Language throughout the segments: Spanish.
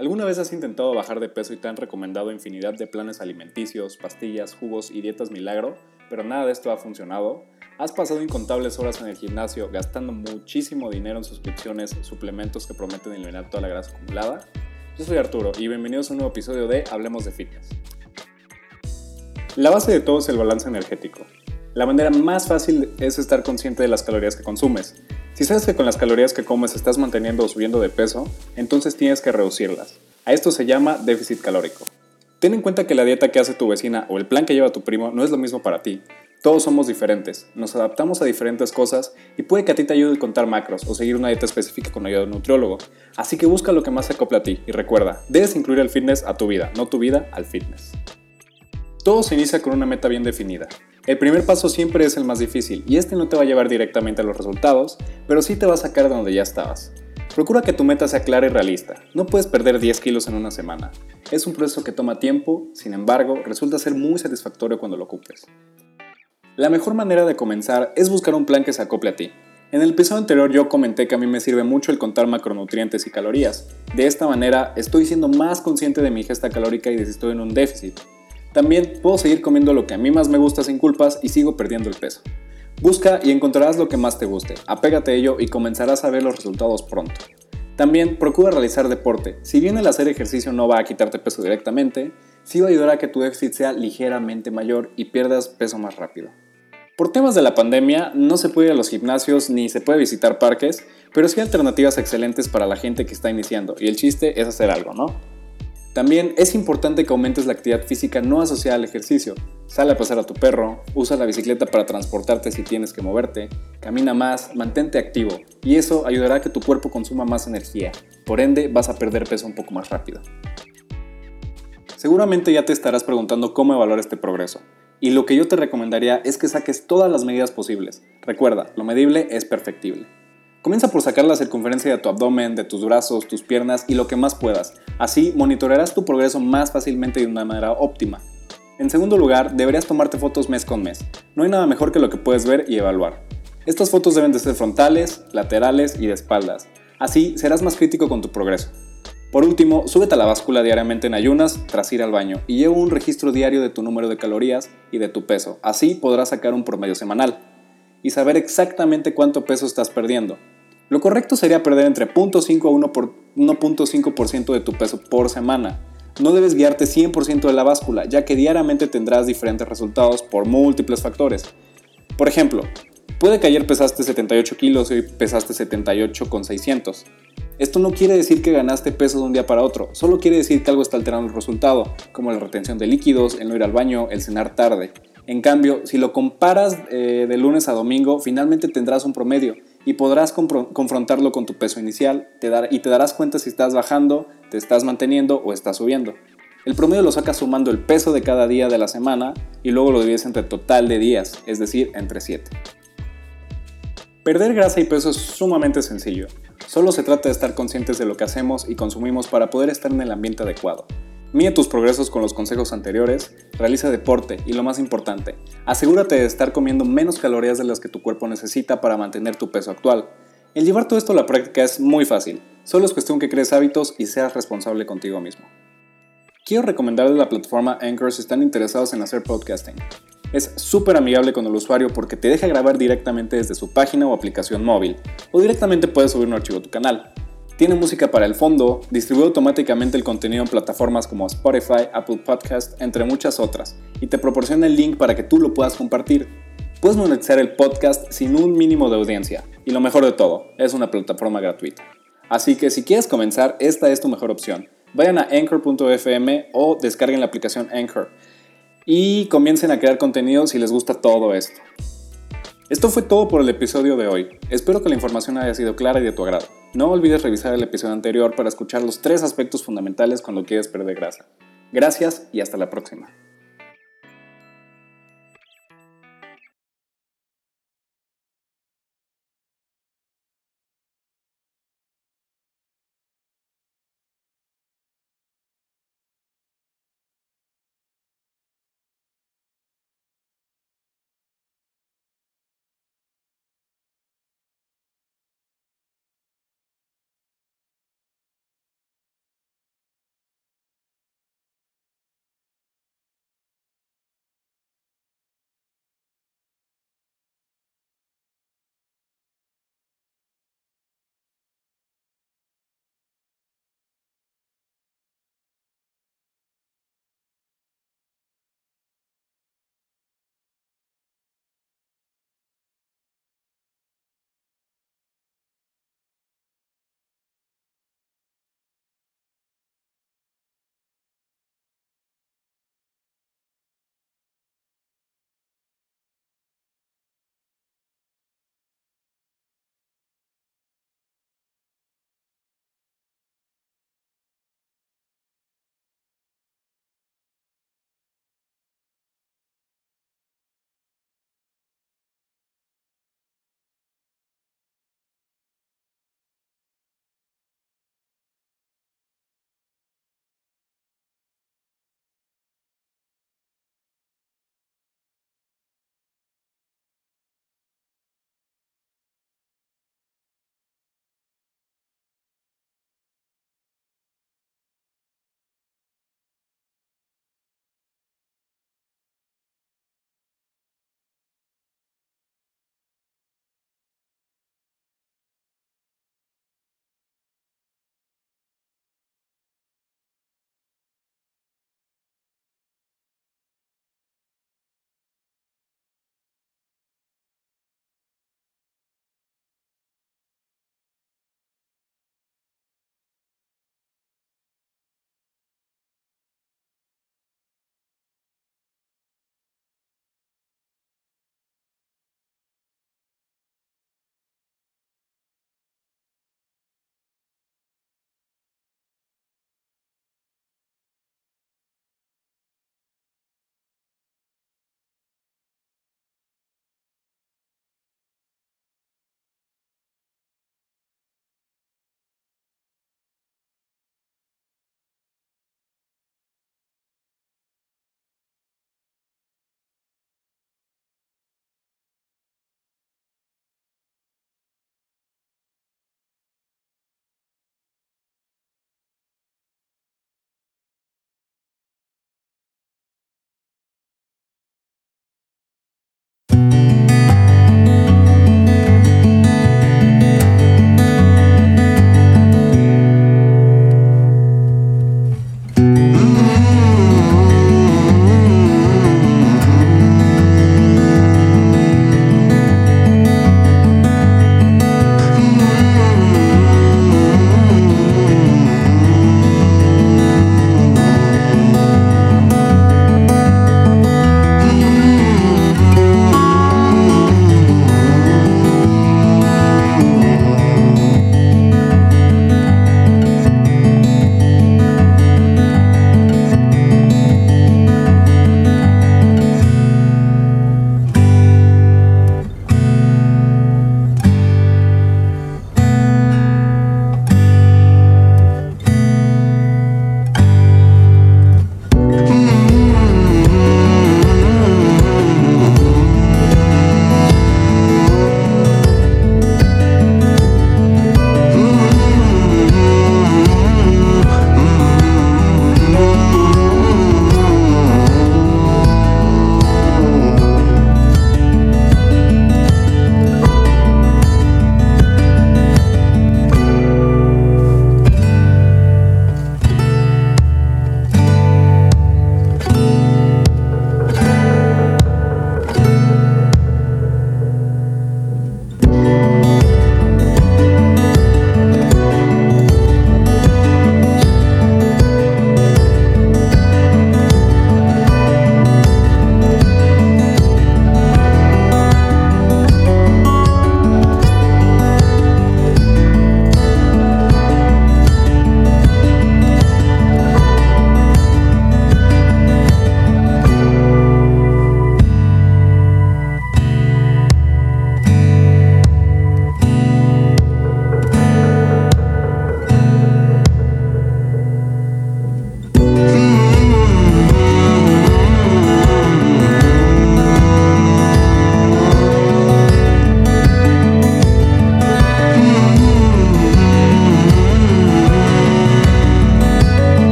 ¿Alguna vez has intentado bajar de peso y te han recomendado infinidad de planes alimenticios, pastillas, jugos y dietas milagro, pero nada de esto ha funcionado? ¿Has pasado incontables horas en el gimnasio gastando muchísimo dinero en suscripciones, suplementos que prometen eliminar toda la grasa acumulada? Yo soy Arturo y bienvenidos a un nuevo episodio de Hablemos de Fitness. La base de todo es el balance energético. La manera más fácil es estar consciente de las calorías que consumes. Si sabes que con las calorías que comes estás manteniendo o subiendo de peso, entonces tienes que reducirlas. A esto se llama déficit calórico. Ten en cuenta que la dieta que hace tu vecina o el plan que lleva tu primo no es lo mismo para ti. Todos somos diferentes, nos adaptamos a diferentes cosas y puede que a ti te ayude contar macros o seguir una dieta específica con ayuda de un nutriólogo. Así que busca lo que más se acopla a ti y recuerda, debes incluir el fitness a tu vida, no tu vida al fitness. Todo se inicia con una meta bien definida. El primer paso siempre es el más difícil y este no te va a llevar directamente a los resultados, pero sí te va a sacar de donde ya estabas. Procura que tu meta sea clara y realista. No puedes perder 10 kilos en una semana. Es un proceso que toma tiempo, sin embargo, resulta ser muy satisfactorio cuando lo ocupes. La mejor manera de comenzar es buscar un plan que se acople a ti. En el episodio anterior yo comenté que a mí me sirve mucho el contar macronutrientes y calorías. De esta manera estoy siendo más consciente de mi ingesta calórica y de si estoy en un déficit. También puedo seguir comiendo lo que a mí más me gusta sin culpas y sigo perdiendo el peso. Busca y encontrarás lo que más te guste, apégate a ello y comenzarás a ver los resultados pronto. También procura realizar deporte. Si bien el hacer ejercicio no va a quitarte peso directamente, sí va a que tu déficit sea ligeramente mayor y pierdas peso más rápido. Por temas de la pandemia, no se puede ir a los gimnasios ni se puede visitar parques, pero sí hay alternativas excelentes para la gente que está iniciando, y el chiste es hacer algo, ¿no? También es importante que aumentes la actividad física no asociada al ejercicio. Sale a pasar a tu perro, usa la bicicleta para transportarte si tienes que moverte, camina más, mantente activo y eso ayudará a que tu cuerpo consuma más energía. Por ende, vas a perder peso un poco más rápido. Seguramente ya te estarás preguntando cómo evaluar este progreso. Y lo que yo te recomendaría es que saques todas las medidas posibles. Recuerda, lo medible es perfectible. Comienza por sacar la circunferencia de tu abdomen, de tus brazos, tus piernas y lo que más puedas. Así monitorearás tu progreso más fácilmente y de una manera óptima. En segundo lugar, deberías tomarte fotos mes con mes. No hay nada mejor que lo que puedes ver y evaluar. Estas fotos deben de ser frontales, laterales y de espaldas. Así serás más crítico con tu progreso. Por último, súbete a la báscula diariamente en ayunas tras ir al baño y lleva un registro diario de tu número de calorías y de tu peso. Así podrás sacar un promedio semanal y saber exactamente cuánto peso estás perdiendo. Lo correcto sería perder entre 0.5 a 1.5% de tu peso por semana. No debes guiarte 100% de la báscula, ya que diariamente tendrás diferentes resultados por múltiples factores. Por ejemplo, puede que ayer pesaste 78 kilos y hoy pesaste 78,600. Esto no quiere decir que ganaste peso de un día para otro, solo quiere decir que algo está alterando el resultado, como la retención de líquidos, el no ir al baño, el cenar tarde. En cambio, si lo comparas eh, de lunes a domingo, finalmente tendrás un promedio y podrás confrontarlo con tu peso inicial y te darás cuenta si estás bajando, te estás manteniendo o estás subiendo. El promedio lo sacas sumando el peso de cada día de la semana y luego lo divides entre total de días, es decir, entre 7. Perder grasa y peso es sumamente sencillo. Solo se trata de estar conscientes de lo que hacemos y consumimos para poder estar en el ambiente adecuado. Mide tus progresos con los consejos anteriores, realiza deporte y lo más importante, asegúrate de estar comiendo menos calorías de las que tu cuerpo necesita para mantener tu peso actual. El llevar todo esto a la práctica es muy fácil, solo es cuestión que crees hábitos y seas responsable contigo mismo. Quiero recomendarles la plataforma Anchor si están interesados en hacer podcasting. Es súper amigable con el usuario porque te deja grabar directamente desde su página o aplicación móvil, o directamente puedes subir un archivo a tu canal. Tiene música para el fondo, distribuye automáticamente el contenido en plataformas como Spotify, Apple Podcast, entre muchas otras, y te proporciona el link para que tú lo puedas compartir. Puedes monetizar el podcast sin un mínimo de audiencia, y lo mejor de todo, es una plataforma gratuita. Así que si quieres comenzar, esta es tu mejor opción. Vayan a anchor.fm o descarguen la aplicación Anchor y comiencen a crear contenido si les gusta todo esto. Esto fue todo por el episodio de hoy. Espero que la información haya sido clara y de tu agrado. No olvides revisar el episodio anterior para escuchar los tres aspectos fundamentales cuando quieres perder grasa. Gracias y hasta la próxima.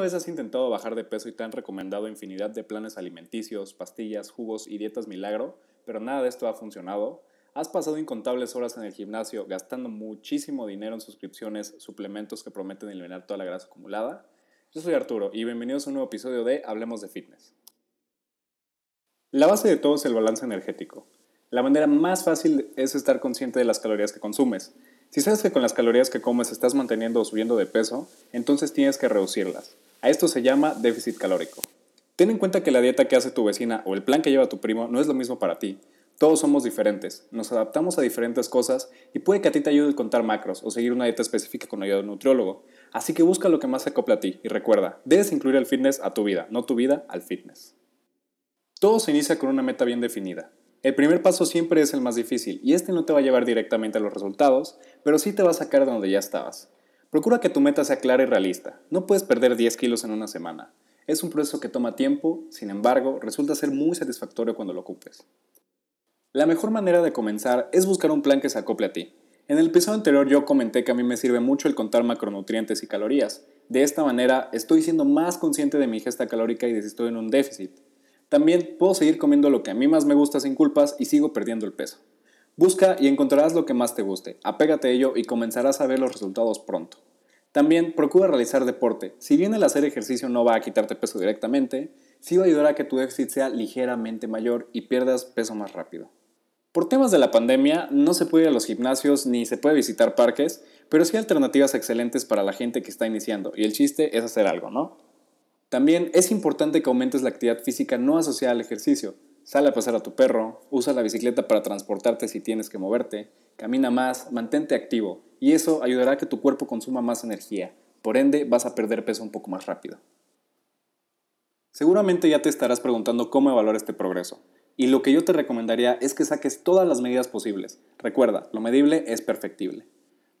Vez has intentado bajar de peso y te han recomendado infinidad de planes alimenticios, pastillas, jugos y dietas milagro, pero nada de esto ha funcionado? ¿Has pasado incontables horas en el gimnasio gastando muchísimo dinero en suscripciones, suplementos que prometen eliminar toda la grasa acumulada? Yo soy Arturo y bienvenidos a un nuevo episodio de Hablemos de Fitness. La base de todo es el balance energético. La manera más fácil es estar consciente de las calorías que consumes. Si sabes que con las calorías que comes estás manteniendo o subiendo de peso, entonces tienes que reducirlas. A esto se llama déficit calórico. Ten en cuenta que la dieta que hace tu vecina o el plan que lleva tu primo no es lo mismo para ti. Todos somos diferentes, nos adaptamos a diferentes cosas y puede que a ti te ayude contar macros o seguir una dieta específica con ayuda de un nutriólogo. Así que busca lo que más se acople a ti y recuerda, debes incluir el fitness a tu vida, no tu vida al fitness. Todo se inicia con una meta bien definida. El primer paso siempre es el más difícil y este no te va a llevar directamente a los resultados, pero sí te va a sacar de donde ya estabas. Procura que tu meta sea clara y realista. No puedes perder 10 kilos en una semana. Es un proceso que toma tiempo, sin embargo, resulta ser muy satisfactorio cuando lo cumples. La mejor manera de comenzar es buscar un plan que se acople a ti. En el episodio anterior yo comenté que a mí me sirve mucho el contar macronutrientes y calorías. De esta manera estoy siendo más consciente de mi ingesta calórica y de si estoy en un déficit. También puedo seguir comiendo lo que a mí más me gusta sin culpas y sigo perdiendo el peso. Busca y encontrarás lo que más te guste, apégate a ello y comenzarás a ver los resultados pronto. También procura realizar deporte. Si bien el hacer ejercicio no va a quitarte peso directamente, sí va a ayudar a que tu déficit sea ligeramente mayor y pierdas peso más rápido. Por temas de la pandemia, no se puede ir a los gimnasios ni se puede visitar parques, pero sí hay alternativas excelentes para la gente que está iniciando, y el chiste es hacer algo, ¿no? También es importante que aumentes la actividad física no asociada al ejercicio. Sale a pasar a tu perro, usa la bicicleta para transportarte si tienes que moverte, camina más, mantente activo y eso ayudará a que tu cuerpo consuma más energía. Por ende, vas a perder peso un poco más rápido. Seguramente ya te estarás preguntando cómo evaluar este progreso. Y lo que yo te recomendaría es que saques todas las medidas posibles. Recuerda, lo medible es perfectible.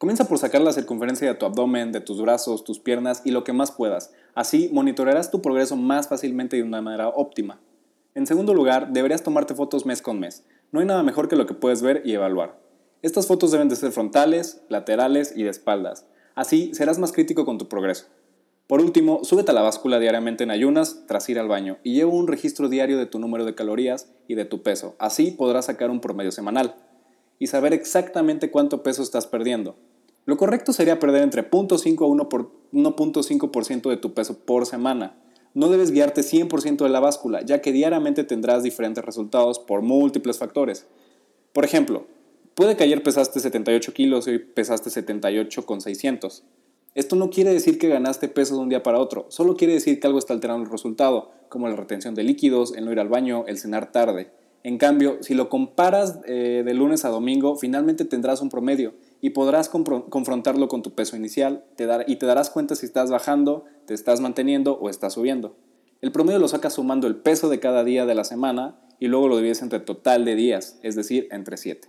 Comienza por sacar la circunferencia de tu abdomen, de tus brazos, tus piernas y lo que más puedas. Así monitorearás tu progreso más fácilmente y de una manera óptima. En segundo lugar, deberías tomarte fotos mes con mes. No hay nada mejor que lo que puedes ver y evaluar. Estas fotos deben de ser frontales, laterales y de espaldas. Así serás más crítico con tu progreso. Por último, súbete a la báscula diariamente en ayunas tras ir al baño y lleva un registro diario de tu número de calorías y de tu peso. Así podrás sacar un promedio semanal y saber exactamente cuánto peso estás perdiendo. Lo correcto sería perder entre 0.5 a 1.5% de tu peso por semana. No debes guiarte 100% de la báscula, ya que diariamente tendrás diferentes resultados por múltiples factores. Por ejemplo, puede que ayer pesaste 78 kilos y hoy pesaste 78 con 600. Esto no quiere decir que ganaste peso de un día para otro, solo quiere decir que algo está alterando el resultado, como la retención de líquidos, el no ir al baño, el cenar tarde. En cambio, si lo comparas eh, de lunes a domingo, finalmente tendrás un promedio y podrás confrontarlo con tu peso inicial y te darás cuenta si estás bajando, te estás manteniendo o estás subiendo. El promedio lo sacas sumando el peso de cada día de la semana y luego lo divides entre total de días, es decir, entre 7.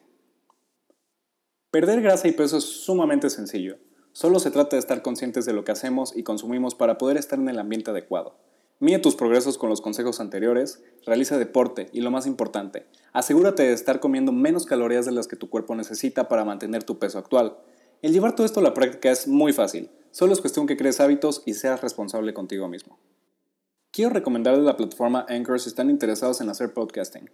Perder grasa y peso es sumamente sencillo. Solo se trata de estar conscientes de lo que hacemos y consumimos para poder estar en el ambiente adecuado. Mide tus progresos con los consejos anteriores, realiza deporte y lo más importante, asegúrate de estar comiendo menos calorías de las que tu cuerpo necesita para mantener tu peso actual. El llevar todo esto a la práctica es muy fácil, solo es cuestión que crees hábitos y seas responsable contigo mismo. Quiero recomendarles la plataforma Anchor si están interesados en hacer podcasting.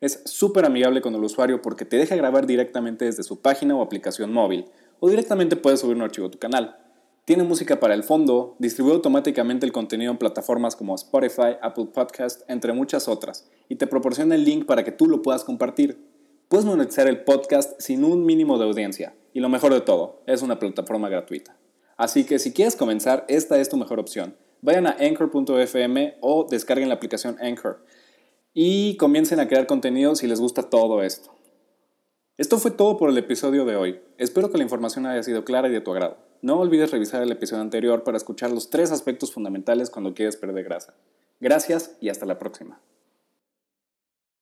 Es súper amigable con el usuario porque te deja grabar directamente desde su página o aplicación móvil, o directamente puedes subir un archivo a tu canal. Tiene música para el fondo, distribuye automáticamente el contenido en plataformas como Spotify, Apple Podcast, entre muchas otras, y te proporciona el link para que tú lo puedas compartir. Puedes monetizar el podcast sin un mínimo de audiencia, y lo mejor de todo, es una plataforma gratuita. Así que si quieres comenzar, esta es tu mejor opción. Vayan a anchor.fm o descarguen la aplicación Anchor y comiencen a crear contenido si les gusta todo esto. Esto fue todo por el episodio de hoy. Espero que la información haya sido clara y de tu agrado. No olvides revisar el episodio anterior para escuchar los tres aspectos fundamentales cuando quieres perder grasa. Gracias y hasta la próxima.